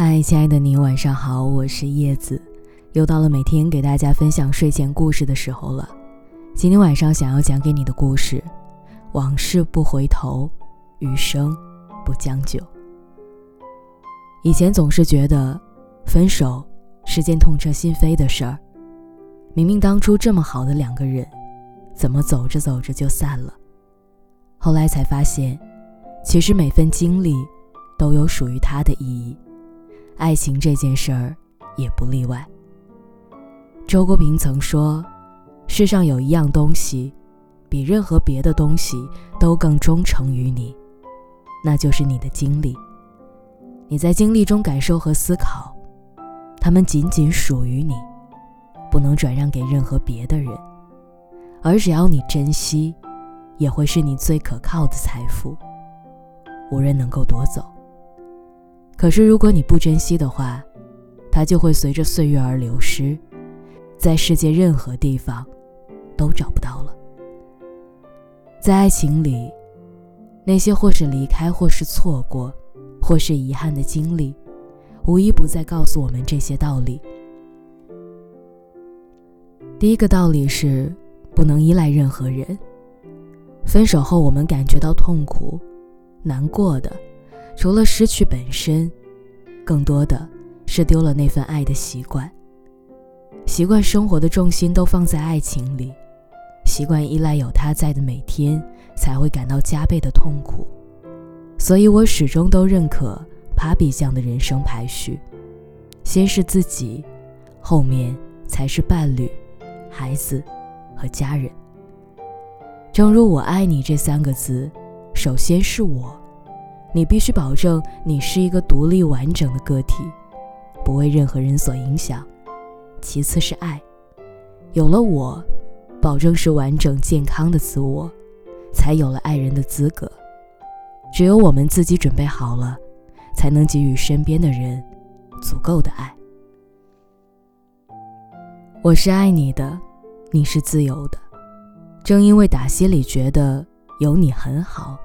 嗨，亲爱的你，晚上好，我是叶子，又到了每天给大家分享睡前故事的时候了。今天晚上想要讲给你的故事，往事不回头，余生不将就。以前总是觉得，分手是件痛彻心扉的事儿。明明当初这么好的两个人，怎么走着走着就散了？后来才发现，其实每份经历都有属于它的意义。爱情这件事儿也不例外。周国平曾说：“世上有一样东西，比任何别的东西都更忠诚于你，那就是你的经历。你在经历中感受和思考，它们仅仅属于你，不能转让给任何别的人。而只要你珍惜，也会是你最可靠的财富，无人能够夺走。”可是，如果你不珍惜的话，它就会随着岁月而流失，在世界任何地方都找不到了。在爱情里，那些或是离开，或是错过，或是遗憾的经历，无一不在告诉我们这些道理。第一个道理是，不能依赖任何人。分手后，我们感觉到痛苦、难过的。除了失去本身，更多的是丢了那份爱的习惯。习惯生活的重心都放在爱情里，习惯依赖有他在的每天，才会感到加倍的痛苦。所以我始终都认可 Papi 酱的人生排序：先是自己，后面才是伴侣、孩子和家人。正如“我爱你”这三个字，首先是我。你必须保证你是一个独立完整的个体，不为任何人所影响。其次是爱，有了我，保证是完整健康的自我，才有了爱人的资格。只有我们自己准备好了，才能给予身边的人足够的爱。我是爱你的，你是自由的。正因为打心里觉得有你很好。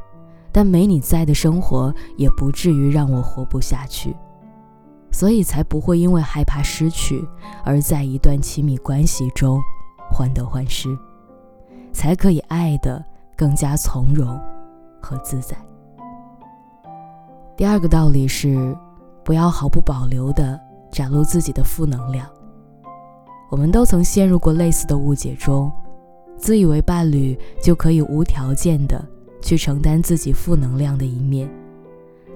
但没你在的生活也不至于让我活不下去，所以才不会因为害怕失去而在一段亲密关系中患得患失，才可以爱得更加从容和自在。第二个道理是，不要毫不保留的展露自己的负能量。我们都曾陷入过类似的误解中，自以为伴侣就可以无条件的。去承担自己负能量的一面，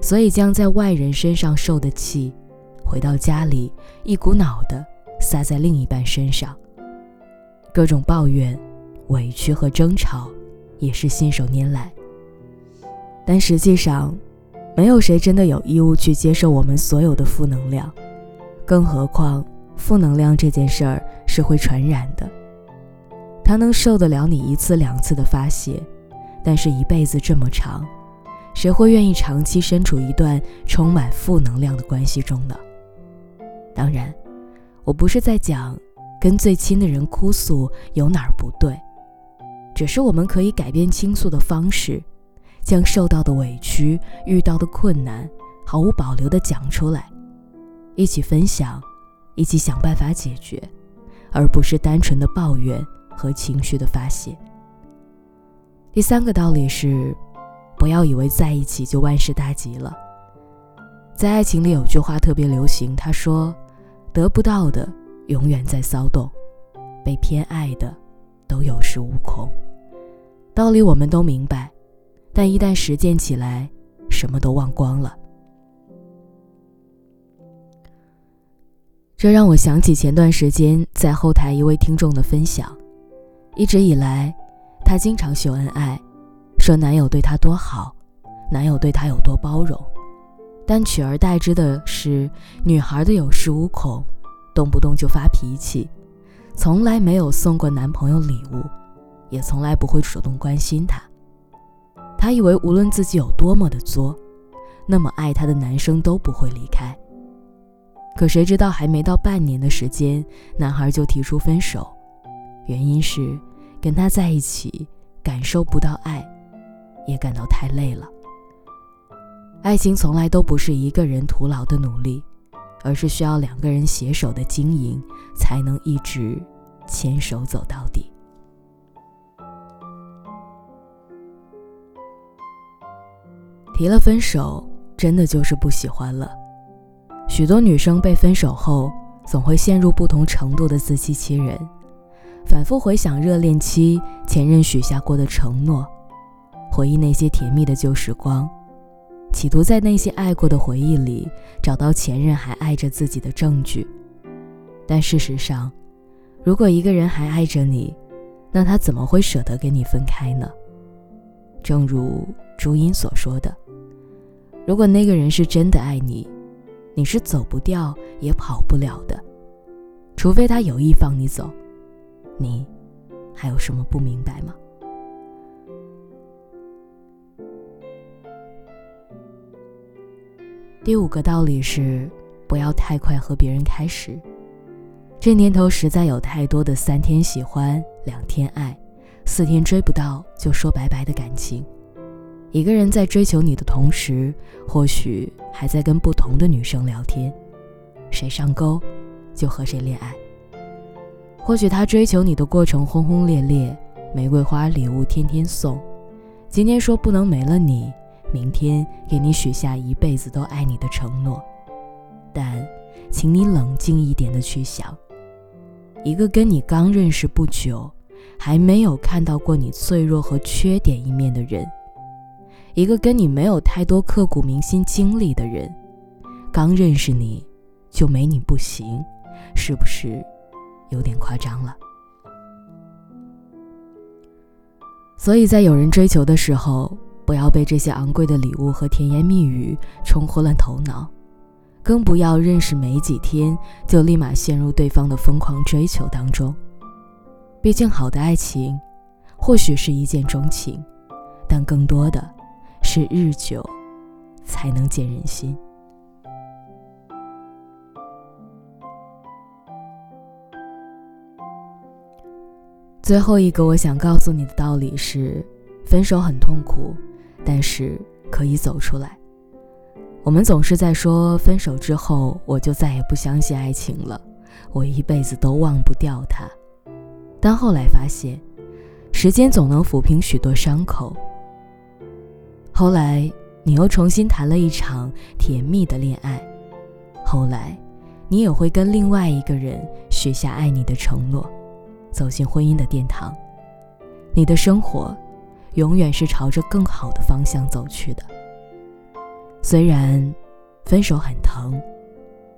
所以将在外人身上受的气，回到家里一股脑的撒在另一半身上。各种抱怨、委屈和争吵，也是信手拈来。但实际上，没有谁真的有义务去接受我们所有的负能量，更何况负能量这件事儿是会传染的，它能受得了你一次两次的发泄。但是，一辈子这么长，谁会愿意长期身处一段充满负能量的关系中呢？当然，我不是在讲跟最亲的人哭诉有哪儿不对，只是我们可以改变倾诉的方式，将受到的委屈、遇到的困难毫无保留地讲出来，一起分享，一起想办法解决，而不是单纯的抱怨和情绪的发泄。第三个道理是，不要以为在一起就万事大吉了。在爱情里有句话特别流行，他说：“得不到的永远在骚动，被偏爱的都有恃无恐。”道理我们都明白，但一旦实践起来，什么都忘光了。这让我想起前段时间在后台一位听众的分享，一直以来。她经常秀恩爱，说男友对她多好，男友对她有多包容，但取而代之的是女孩的有恃无恐，动不动就发脾气，从来没有送过男朋友礼物，也从来不会主动关心他。她以为无论自己有多么的作，那么爱她的男生都不会离开。可谁知道还没到半年的时间，男孩就提出分手，原因是。跟他在一起，感受不到爱，也感到太累了。爱情从来都不是一个人徒劳的努力，而是需要两个人携手的经营，才能一直牵手走到底。提了分手，真的就是不喜欢了。许多女生被分手后，总会陷入不同程度的自欺欺人，反复回想热恋期前任许下过的承诺，回忆那些甜蜜的旧时光。企图在那些爱过的回忆里找到前任还爱着自己的证据，但事实上，如果一个人还爱着你，那他怎么会舍得跟你分开呢？正如朱茵所说的：“如果那个人是真的爱你，你是走不掉也跑不了的，除非他有意放你走。你还有什么不明白吗？”第五个道理是，不要太快和别人开始。这年头实在有太多的三天喜欢，两天爱，四天追不到就说拜拜的感情。一个人在追求你的同时，或许还在跟不同的女生聊天，谁上钩，就和谁恋爱。或许他追求你的过程轰轰烈烈，玫瑰花礼物天天送，今天说不能没了你。明天给你许下一辈子都爱你的承诺，但，请你冷静一点的去想，一个跟你刚认识不久，还没有看到过你脆弱和缺点一面的人，一个跟你没有太多刻骨铭心经历的人，刚认识你就没你不行，是不是有点夸张了？所以在有人追求的时候。不要被这些昂贵的礼物和甜言蜜语冲昏了头脑，更不要认识没几天就立马陷入对方的疯狂追求当中。毕竟，好的爱情或许是一见钟情，但更多的是日久才能见人心。最后一个我想告诉你的道理是：分手很痛苦。但是可以走出来。我们总是在说分手之后，我就再也不相信爱情了，我一辈子都忘不掉他。但后来发现，时间总能抚平许多伤口。后来你又重新谈了一场甜蜜的恋爱，后来你也会跟另外一个人许下爱你的承诺，走进婚姻的殿堂。你的生活。永远是朝着更好的方向走去的。虽然分手很疼，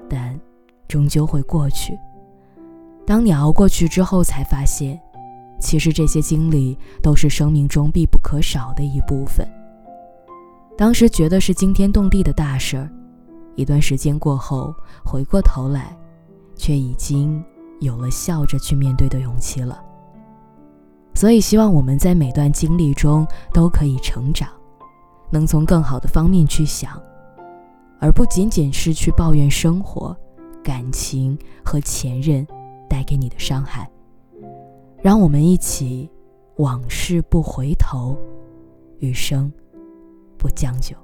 但终究会过去。当你熬过去之后，才发现，其实这些经历都是生命中必不可少的一部分。当时觉得是惊天动地的大事儿，一段时间过后，回过头来，却已经有了笑着去面对的勇气了。所以，希望我们在每段经历中都可以成长，能从更好的方面去想，而不仅仅是去抱怨生活、感情和前任带给你的伤害。让我们一起，往事不回头，余生不将就。